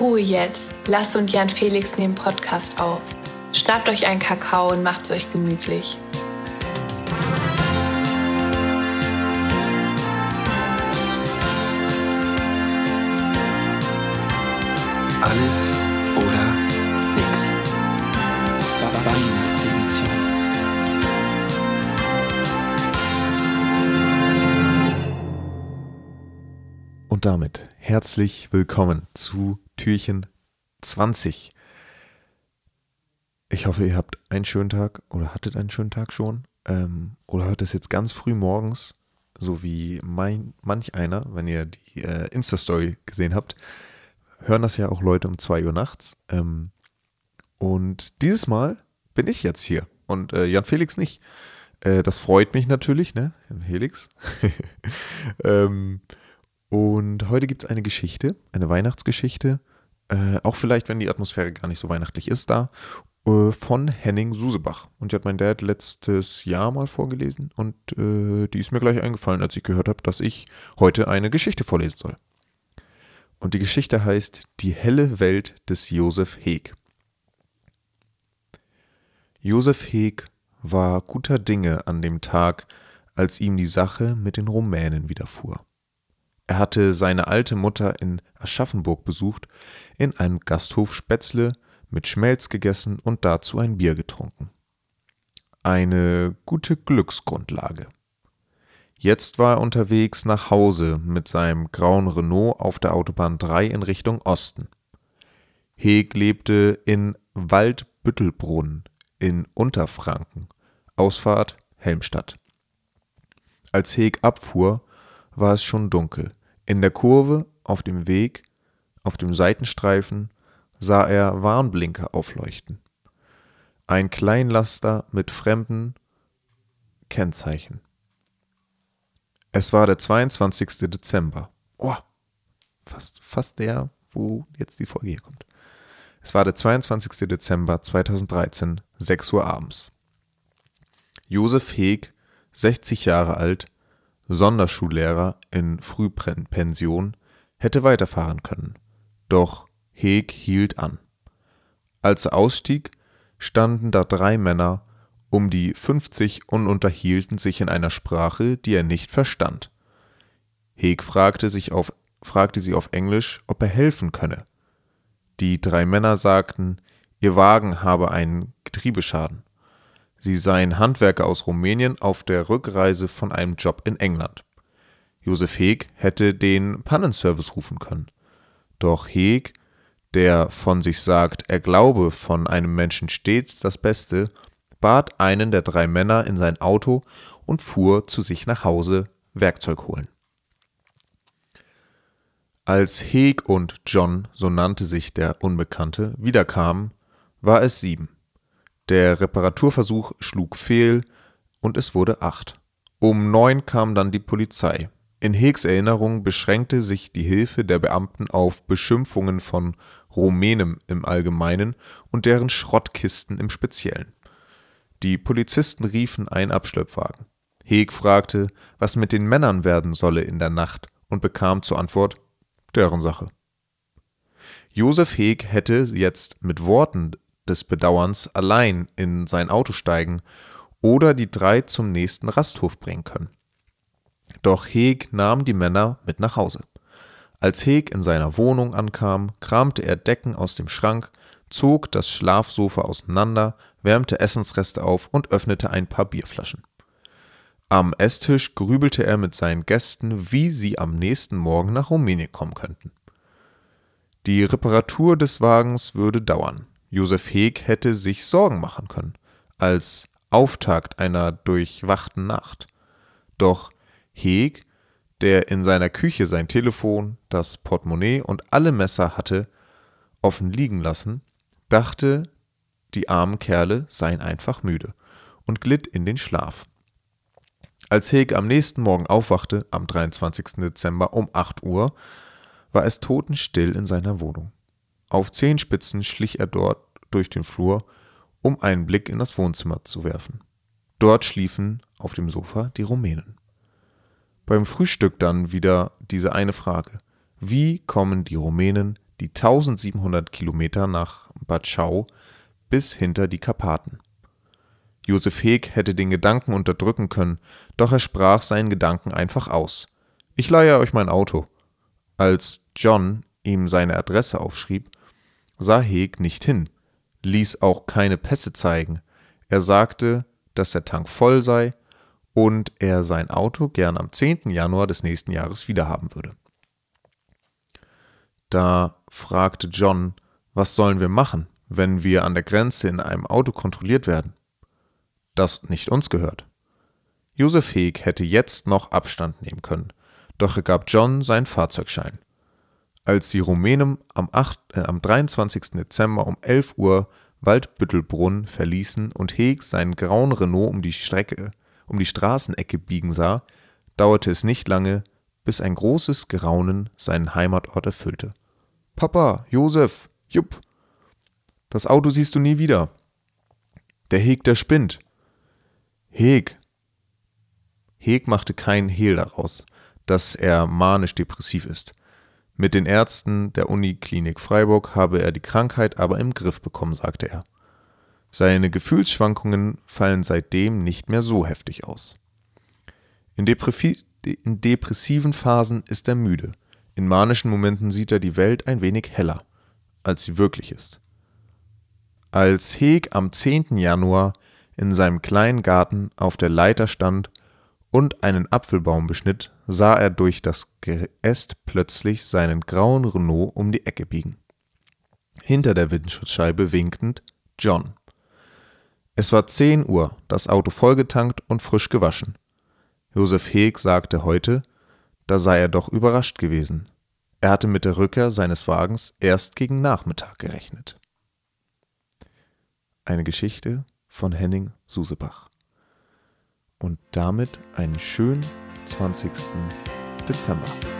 Ruhe jetzt. Lass und Jan Felix nehmen Podcast auf. Schnappt euch einen Kakao und macht's euch gemütlich. Alles oder nichts. Weihnachtsedition. Und damit herzlich willkommen zu Türchen 20. Ich hoffe, ihr habt einen schönen Tag oder hattet einen schönen Tag schon. Ähm, oder hört es jetzt ganz früh morgens, so wie mein, manch einer, wenn ihr die äh, Insta-Story gesehen habt, hören das ja auch Leute um 2 Uhr nachts. Ähm, und dieses Mal bin ich jetzt hier und äh, Jan Felix nicht. Äh, das freut mich natürlich, ne? Jan Felix. ähm, und heute gibt es eine Geschichte, eine Weihnachtsgeschichte. Äh, auch vielleicht, wenn die Atmosphäre gar nicht so weihnachtlich ist, da. Äh, von Henning Susebach. Und die hat mein Dad letztes Jahr mal vorgelesen. Und äh, die ist mir gleich eingefallen, als ich gehört habe, dass ich heute eine Geschichte vorlesen soll. Und die Geschichte heißt Die helle Welt des Josef Heeg. Josef Heeg war guter Dinge an dem Tag, als ihm die Sache mit den Rumänen widerfuhr. Hatte seine alte Mutter in Aschaffenburg besucht, in einem Gasthof Spätzle mit Schmelz gegessen und dazu ein Bier getrunken. Eine gute Glücksgrundlage. Jetzt war er unterwegs nach Hause mit seinem grauen Renault auf der Autobahn 3 in Richtung Osten. Heg lebte in Waldbüttelbrunn in Unterfranken, Ausfahrt Helmstadt. Als Heg abfuhr, war es schon dunkel. In der Kurve, auf dem Weg, auf dem Seitenstreifen sah er Warnblinker aufleuchten. Ein Kleinlaster mit fremden Kennzeichen. Es war der 22. Dezember. Oh, fast, fast der, wo jetzt die Folge hier kommt. Es war der 22. Dezember 2013, 6 Uhr abends. Josef Heg, 60 Jahre alt, Sonderschullehrer in Frühpension, hätte weiterfahren können. Doch Heg hielt an. Als er ausstieg, standen da drei Männer um die 50 und unterhielten sich in einer Sprache, die er nicht verstand. Heg fragte, sich auf, fragte sie auf Englisch, ob er helfen könne. Die drei Männer sagten, ihr Wagen habe einen Getriebeschaden. Sie seien Handwerker aus Rumänien auf der Rückreise von einem Job in England. Josef Heg hätte den Pannenservice rufen können. Doch Heg, der von sich sagt, er glaube von einem Menschen stets das Beste, bat einen der drei Männer in sein Auto und fuhr zu sich nach Hause Werkzeug holen. Als Heg und John, so nannte sich der Unbekannte, wiederkamen, war es sieben. Der Reparaturversuch schlug fehl und es wurde acht. Um neun kam dann die Polizei. In Hegs Erinnerung beschränkte sich die Hilfe der Beamten auf Beschimpfungen von Rumänen im Allgemeinen und deren Schrottkisten im Speziellen. Die Polizisten riefen einen Abschleppwagen. Heg fragte, was mit den Männern werden solle in der Nacht und bekam zur Antwort deren Sache. Josef Heg hätte jetzt mit Worten des Bedauerns allein in sein Auto steigen oder die drei zum nächsten Rasthof bringen können. Doch Heg nahm die Männer mit nach Hause. Als Heg in seiner Wohnung ankam, kramte er Decken aus dem Schrank, zog das Schlafsofa auseinander, wärmte Essensreste auf und öffnete ein paar Bierflaschen. Am Esstisch grübelte er mit seinen Gästen, wie sie am nächsten Morgen nach Rumänien kommen könnten. Die Reparatur des Wagens würde dauern. Josef Heg hätte sich Sorgen machen können, als Auftakt einer durchwachten Nacht. Doch Heg, der in seiner Küche sein Telefon, das Portemonnaie und alle Messer hatte offen liegen lassen, dachte, die armen Kerle seien einfach müde und glitt in den Schlaf. Als Heg am nächsten Morgen aufwachte, am 23. Dezember um 8 Uhr, war es totenstill in seiner Wohnung. Auf Zehenspitzen schlich er dort durch den Flur, um einen Blick in das Wohnzimmer zu werfen. Dort schliefen auf dem Sofa die Rumänen. Beim Frühstück dann wieder diese eine Frage. Wie kommen die Rumänen die 1700 Kilometer nach Bad Schau bis hinter die Karpaten. Josef Heg hätte den Gedanken unterdrücken können, doch er sprach seinen Gedanken einfach aus. Ich leihe euch mein Auto. Als John ihm seine Adresse aufschrieb, sah Heg nicht hin, ließ auch keine Pässe zeigen. Er sagte, dass der Tank voll sei und er sein Auto gern am 10. Januar des nächsten Jahres wiederhaben würde. Da fragte John, was sollen wir machen, wenn wir an der Grenze in einem Auto kontrolliert werden? Das nicht uns gehört. Josef Heg hätte jetzt noch Abstand nehmen können, doch er gab John seinen Fahrzeugschein. Als die Rumänen am, 8, äh, am 23. Dezember um 11 Uhr Waldbüttelbrunn verließen und Heg seinen grauen Renault um die Strecke, um die Straßenecke biegen sah, dauerte es nicht lange, bis ein großes Geraunen seinen Heimatort erfüllte. Papa, Josef, Jupp. Das Auto siehst du nie wieder. Der Heg, der spinnt. Heg. Heg machte keinen Hehl daraus, dass er manisch-depressiv ist. Mit den Ärzten der Uniklinik Freiburg habe er die Krankheit aber im Griff bekommen, sagte er. Seine Gefühlsschwankungen fallen seitdem nicht mehr so heftig aus. In, in depressiven Phasen ist er müde. In manischen Momenten sieht er die Welt ein wenig heller, als sie wirklich ist. Als Heg am 10. Januar in seinem kleinen Garten auf der Leiter stand und einen Apfelbaum beschnitt, sah er durch das Geäst plötzlich seinen grauen Renault um die Ecke biegen. Hinter der Windschutzscheibe winkend John. Es war 10 Uhr, das Auto vollgetankt und frisch gewaschen. Josef Heg sagte heute, da sei er doch überrascht gewesen. Er hatte mit der Rückkehr seines Wagens erst gegen Nachmittag gerechnet. Eine Geschichte von Henning Susebach. Und damit einen schönen 20. Dezember.